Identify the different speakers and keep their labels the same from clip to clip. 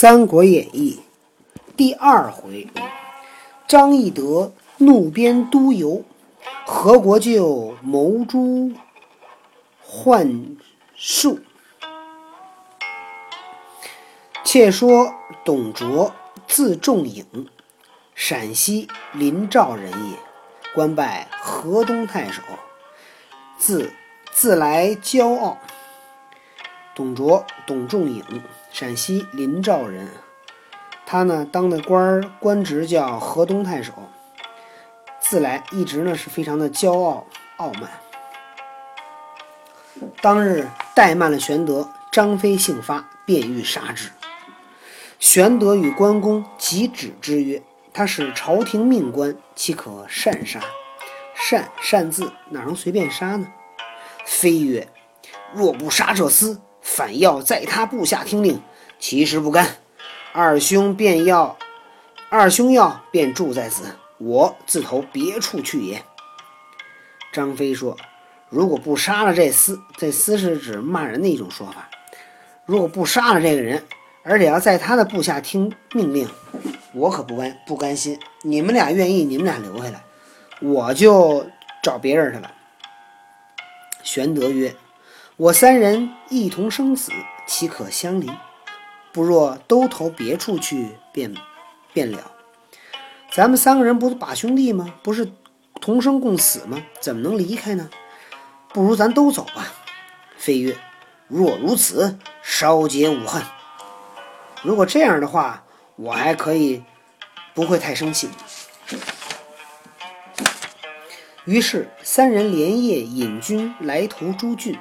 Speaker 1: 三国演义》第二回，张翼德怒鞭督邮，何国舅谋诛幻术。且说董卓字仲颖，陕西临赵人也，官拜河东太守。自自来骄傲。董卓，董仲颖，陕西临兆人。他呢，当的官官职叫河东太守。自来一直呢是非常的骄傲傲慢。当日怠慢了玄德，张飞性发，便欲杀之。玄德与关公即止之曰：“他是朝廷命官，岂可擅杀？擅擅自哪能随便杀呢？”飞曰：“若不杀这厮，反要在他部下听令，其实不甘。二兄便要，二兄要便住在此，我自投别处去也。”张飞说：“如果不杀了这厮，这厮是指骂人的一种说法。如果不杀了这个人，而且要在他的部下听命令，我可不甘不甘心。你们俩愿意，你们俩留下来，我就找别人去了。”玄德曰：“我三人一同生死，岂可相离？不若都投别处去，便便了。咱们三个人不是把兄弟吗？不是同生共死吗？怎么能离开呢？不如咱都走吧。”飞曰：“若如此，稍解吾恨。如果这样的话，我还可以不会太生气。”于是三人连夜引军来投朱俊，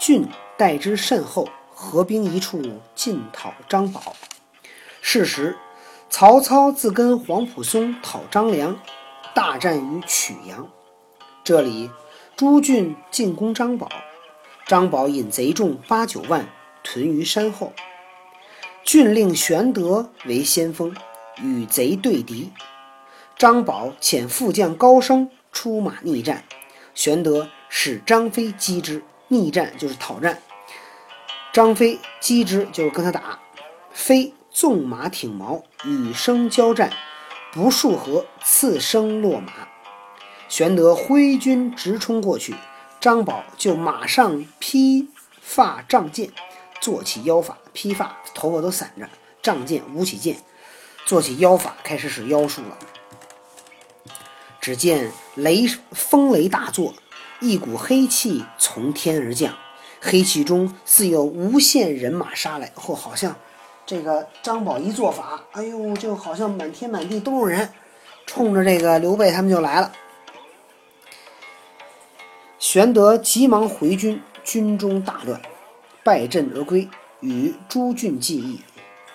Speaker 1: 郡待之甚厚，合兵一处进讨张宝。是时，曹操自跟黄埔松讨张良，大战于曲阳。这里朱俊进攻张宝，张宝引贼众八九万屯于山后。俊令玄德为先锋，与贼对敌。张宝遣副将高升。出马逆战，玄德使张飞击之。逆战就是讨战，张飞击之就是跟他打。飞纵马挺矛，与生交战，不数合，刺生落马。玄德挥军直冲过去，张宝就马上披发仗剑，做起妖法。披发头发都散着，仗剑舞起剑，做起妖法，开始使妖术了。只见雷风雷大作，一股黑气从天而降，黑气中似有无限人马杀来。或好像这个张宝一做法，哎呦，就好像满天满地都是人，冲着这个刘备他们就来了。玄德急忙回军，军中大乱，败阵而归，与朱俊计议。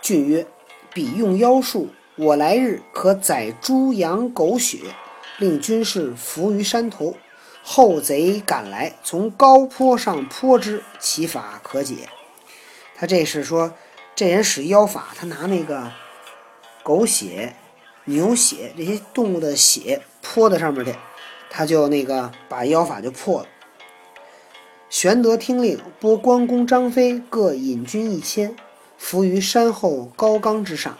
Speaker 1: 俊曰：“彼用妖术，我来日可宰猪羊狗血。”令军士伏于山头，后贼赶来，从高坡上泼之，其法可解。他这是说，这人使妖法，他拿那个狗血、牛血这些动物的血泼在上面去，他就那个把妖法就破了。玄德听令，拨关公、张飞各引军一千，伏于山后高冈之上。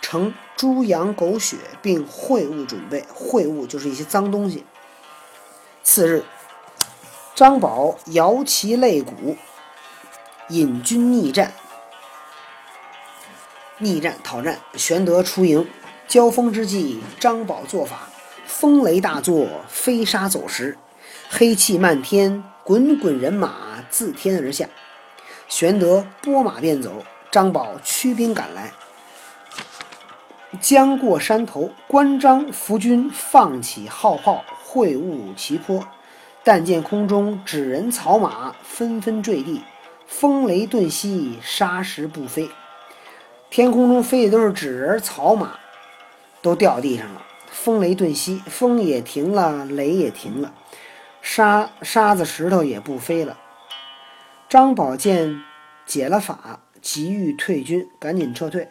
Speaker 1: 盛猪羊狗血，并秽物准备。秽物就是一些脏东西。次日，张宝摇旗擂鼓，引军逆战。逆战讨战，玄德出营。交锋之际，张宝做法，风雷大作，飞沙走石，黑气漫天，滚滚人马自天而下。玄德拨马便走，张宝驱兵赶来。将过山头，关张伏军放起号炮，会晤齐坡。但见空中纸人草马纷纷坠地，风雷顿息，沙石不飞。天空中飞的都是纸人草马，都掉地上了。风雷顿息，风也停了，雷也停了，沙沙子石头也不飞了。张宝见解了法，急欲退军，赶紧撤退。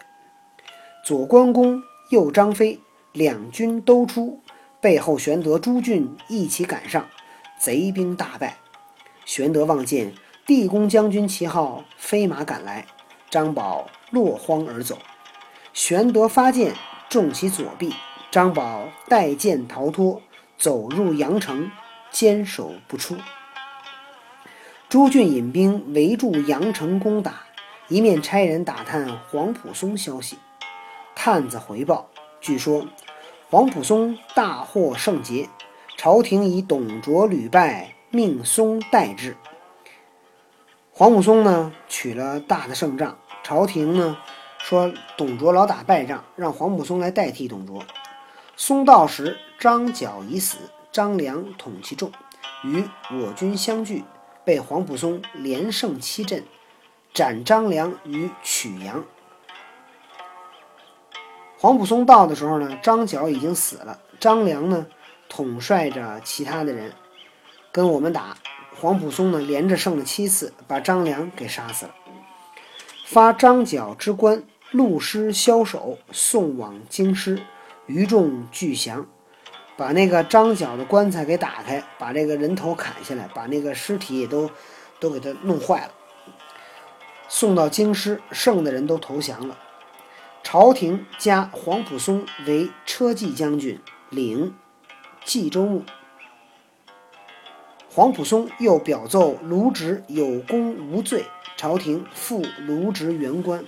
Speaker 1: 左关公，右张飞，两军都出，背后玄德、朱俊一起赶上，贼兵大败。玄德望见地公将军旗号飞马赶来，张宝落荒而走。玄德发箭中其左臂，张宝带剑逃脱，走入阳城，坚守不出。朱俊引兵围住阳城攻打，一面差人打探黄埔松消息。探子回报，据说黄埔松大获胜捷，朝廷以董卓屡败，命松代之。黄埔松呢取了大的胜仗，朝廷呢说董卓老打败仗，让黄埔松来代替董卓。松到时，张角已死，张良统其众，与我军相聚，被黄埔松连胜七阵，斩张良于曲阳。黄埔松到的时候呢，张角已经死了，张良呢统帅着其他的人跟我们打。黄埔松呢，连着胜了七次，把张良给杀死了。发张角之官，戮师枭首，送往京师，余众俱降。把那个张角的棺材给打开，把这个人头砍下来，把那个尸体也都都给他弄坏了。送到京师，剩的人都投降了。朝廷加黄埔松为车骑将军，领冀州牧。黄埔松又表奏卢植有功无罪，朝廷复卢植原官，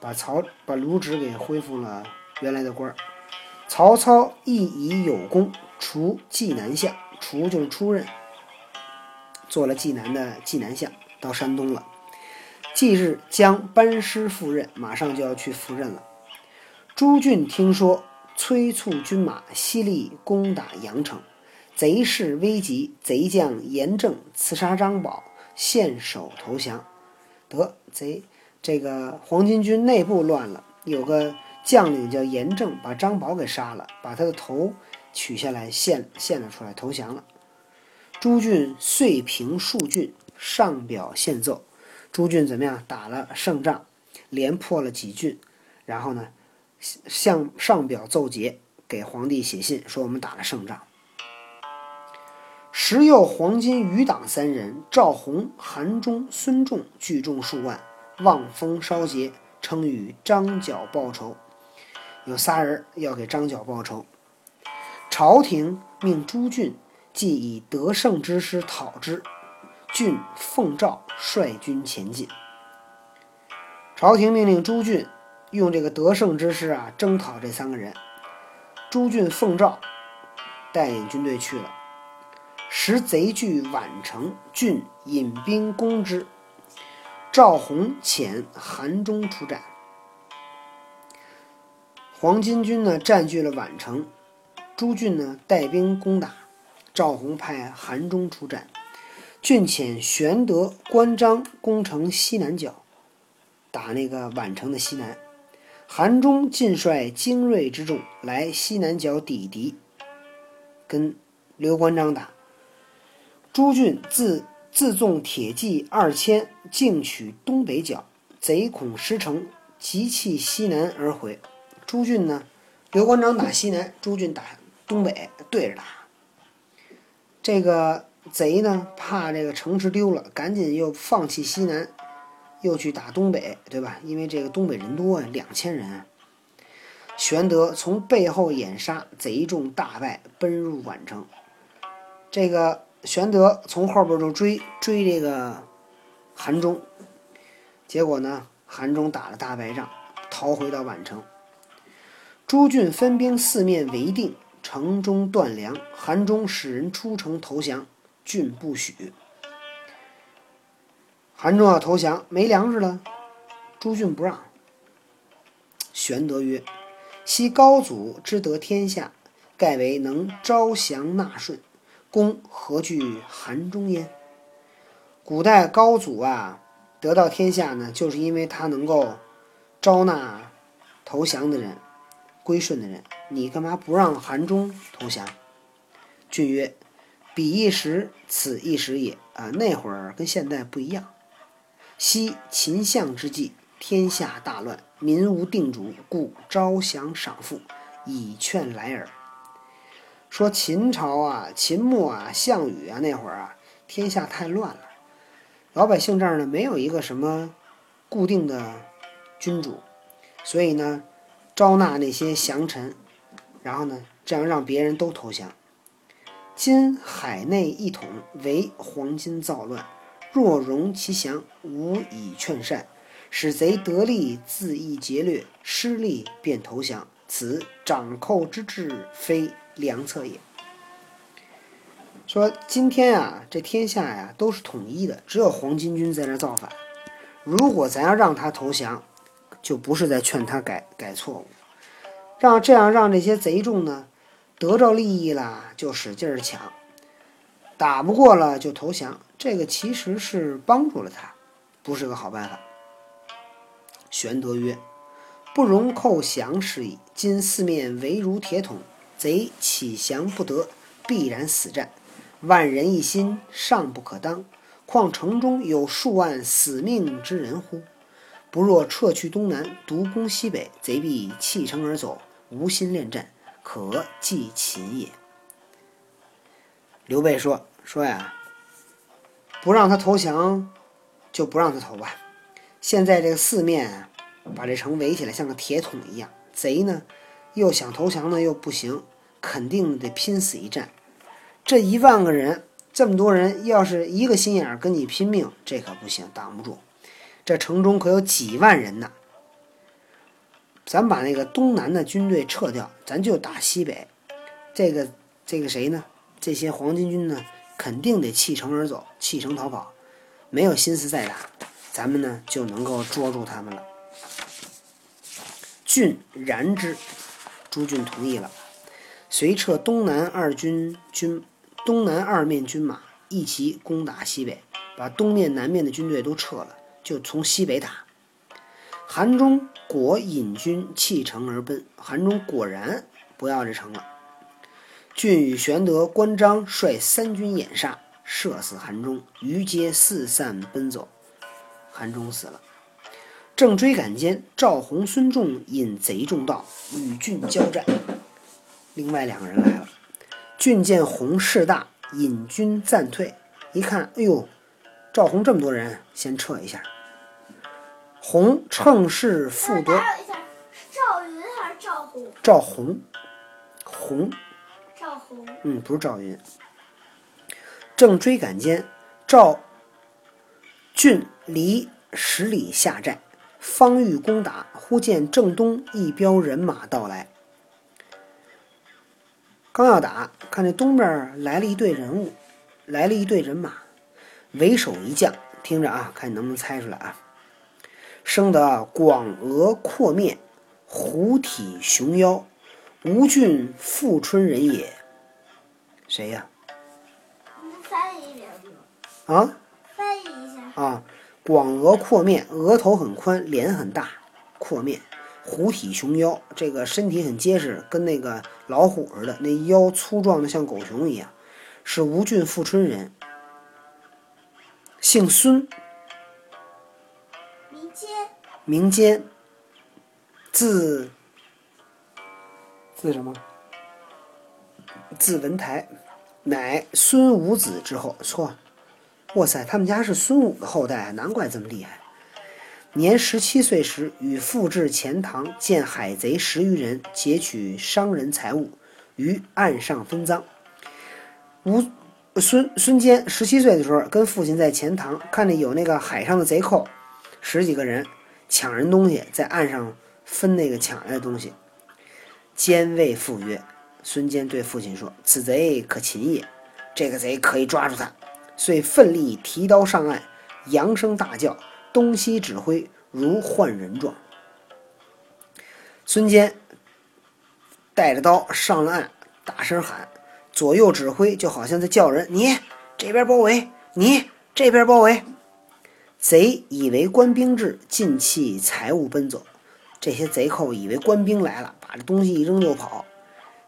Speaker 1: 把曹把卢植给恢复了原来的官儿。曹操亦以有功，除济南相，除就是出任，做了济南的济南相，到山东了。即日将班师赴任，马上就要去赴任了。朱俊听说，催促军马，犀利攻打阳城。贼势危急，贼将严正刺杀张宝，献首投降。得贼这个黄巾军内部乱了，有个将领叫严正，把张宝给杀了，把他的头取下来献献了出来，投降了。朱俊遂平数郡，上表献奏。朱俊怎么样？打了胜仗，连破了几郡，然后呢，向上表奏捷，给皇帝写信说我们打了胜仗。时有黄巾余党三人，赵弘、韩忠、孙仲聚众数万，望风烧节，称与张角报仇。有仨人要给张角报仇。朝廷命朱俊即以得胜之师讨之，俊奉诏率军前进。朝廷命令朱俊用这个得胜之师啊征讨这三个人。朱俊奉诏带领军队去了。时贼据宛城，郡引兵攻之。赵弘遣韩忠出战。黄巾军呢占据了宛城，朱俊呢带兵攻打。赵弘派韩忠出战，郡遣玄德、关张攻城西南角，打那个宛城的西南。韩忠尽率精锐之众来西南角抵敌，跟刘关张打。朱俊自自纵铁骑二千，径取东北角，贼恐失城，急弃西南而回。朱俊呢，刘关张打西南，朱俊打东北，对着打。这个贼呢，怕这个城池丢了，赶紧又放弃西南，又去打东北，对吧？因为这个东北人多呀，两千人。玄德从背后掩杀，贼众大败，奔入宛城。这个。玄德从后边就追追这个韩忠，结果呢，韩忠打了大败仗，逃回到宛城。朱俊分兵四面围定，城中断粮。韩忠使人出城投降，郡不许。韩忠要投降，没粮食了，朱俊不让。玄德曰：“昔高祖之得天下，盖为能招降纳顺。”公何惧韩忠焉？古代高祖啊，得到天下呢，就是因为他能够招纳投降的人、归顺的人。你干嘛不让韩忠投降？俊曰：“彼一时，此一时也。啊，那会儿跟现在不一样。昔秦相之际，天下大乱，民无定主，故招降赏赋，以劝来耳。”说秦朝啊，秦末啊，项羽啊，那会儿啊，天下太乱了，老百姓这儿呢没有一个什么固定的君主，所以呢，招纳那些降臣，然后呢，这样让别人都投降。今海内一统，唯黄巾造乱，若容其降，无以劝善，使贼得利，自意劫掠，失利便投降。此掌寇之志，非良策也。说今天啊，这天下呀都是统一的，只有黄巾军在那造反。如果咱要让他投降，就不是在劝他改改错误，让这样让这些贼众呢。得着利益了就使劲儿抢，打不过了就投降，这个其实是帮助了他，不是个好办法。玄德曰：“不容寇降是矣。今四面围如铁桶，贼起降不得，必然死战。万人一心，尚不可当，况城中有数万死命之人乎？不若撤去东南，独攻西北，贼必弃城而走，无心恋战。”可计其也。刘备说：“说呀，不让他投降，就不让他投吧。现在这个四面把这城围起来，像个铁桶一样。贼呢，又想投降呢，又不行，肯定得拼死一战。这一万个人，这么多人，要是一个心眼跟你拼命，这可不行，挡不住。这城中可有几万人呢。”咱把那个东南的军队撤掉，咱就打西北。这个这个谁呢？这些黄巾军呢，肯定得弃城而走，弃城逃跑，没有心思再打。咱们呢就能够捉住他们了。郡然之，朱俊同意了，遂撤东南二军军，东南二面军马一齐攻打西北，把东面南面的军队都撤了，就从西北打。韩忠果引军弃城而奔，韩忠果然不要这城了。郡与玄德、关张率三军掩杀，射死韩忠，余皆四散奔走。韩忠死了。正追赶间，赵弘、孙仲引贼众到，与郡交战。另外两个人来了。郡见弘势大，引军暂退。一看，哎呦，赵弘这么多人，先撤一下。洪乘势复夺。
Speaker 2: 赵云还是赵弘？
Speaker 1: 赵弘，弘。
Speaker 2: 赵弘。
Speaker 1: 嗯，不是赵云。正追赶间，赵俊离十里下寨，方欲攻打，忽见正东一彪人马到来。刚要打，看这东边来了一队人物，来了一队人马，为首一将，听着啊，看你能不能猜出来啊？生得广额阔面，虎体熊腰，吴郡富春人也。谁呀？
Speaker 2: 翻译一遍
Speaker 1: 啊？
Speaker 2: 翻译一下。
Speaker 1: 啊，广额阔面，额头很宽，脸很大，阔面，虎体熊腰，这个身体很结实，跟那个老虎似的，那腰粗壮的像狗熊一样，是吴郡富春人，姓孙。民间，字字什么？字文台，乃孙武子之后。错，哇塞，他们家是孙武的后代，难怪这么厉害。年十七岁时，与父至钱塘，见海贼十余人劫取商人财物，于岸上分赃。吴孙孙坚十七岁的时候，跟父亲在钱塘，看着有那个海上的贼寇，十几个人。抢人东西，在岸上分那个抢来的东西。坚谓父曰：“孙坚对父亲说，此贼可擒也，这个贼可以抓住他。”遂奋力提刀上岸，扬声大叫，东西指挥，如唤人状。孙坚带着刀上了岸，大声喊，左右指挥，就好像在叫人：“你这边包围，你这边包围。”贼以为官兵至，尽弃财物奔走。这些贼寇以为官兵来了，把这东西一扔就跑。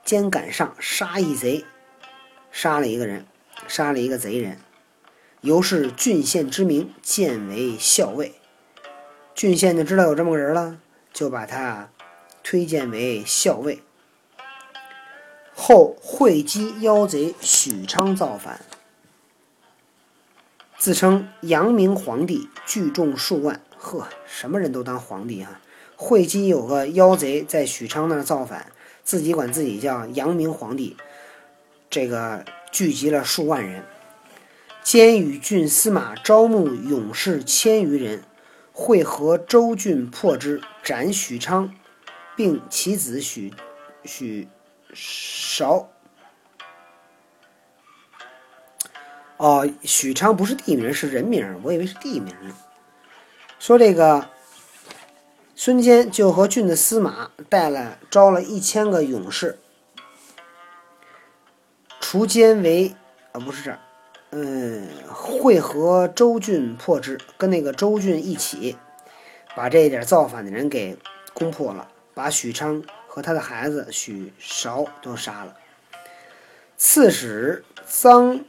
Speaker 1: 兼赶上杀一贼，杀了一个人，杀了一个贼人。由是郡县之名，建为校尉。郡县就知道有这么个人了，就把他推荐为校尉。后会稽妖贼许昌造反。自称阳明皇帝，聚众数万，呵，什么人都当皇帝啊！会稽有个妖贼在许昌那儿造反，自己管自己叫阳明皇帝，这个聚集了数万人。监与郡司马招募勇士千余人，会合州郡破之，斩许昌，并其子许许韶。哦，许昌不是地名，是人名，我以为是地名呢。说这个孙坚就和郡的司马带了招了一千个勇士，除奸为啊不是这，嗯，会合周郡破之，跟那个周郡一起把这一点造反的人给攻破了，把许昌和他的孩子许韶都杀了。刺史臧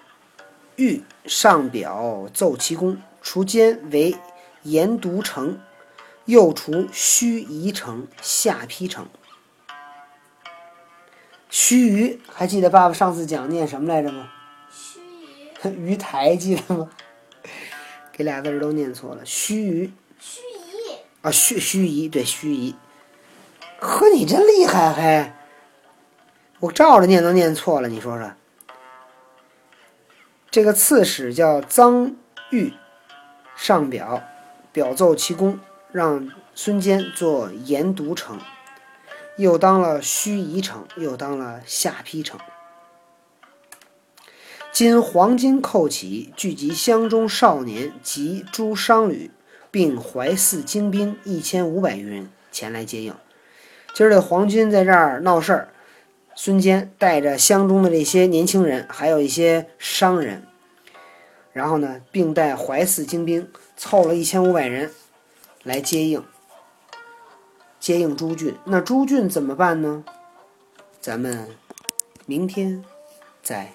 Speaker 1: 昱上表奏其功，除奸为。盐渎城，又除盱眙城、下邳城。须臾还记得爸爸上次讲念什么来着吗？
Speaker 2: 盱眙。
Speaker 1: 鱼台记得吗？给俩字儿都念错了。须臾。
Speaker 2: 盱眙。
Speaker 1: 啊，须须眙对盱眙。呵，你真厉害还！我照着念都念错了，你说说。这个刺史叫臧昱，上表。表奏其功，让孙坚做盐都城，又当了盱眙城，又当了下邳城。今黄巾寇起，聚集乡中少年及诸商旅，并怀泗精兵一千五百余人前来接应。今儿这黄军在这儿闹事儿，孙坚带着乡中的这些年轻人，还有一些商人。然后呢，并带怀泗精兵凑了一千五百人来接应，接应朱俊。那朱俊怎么办呢？咱们明天再。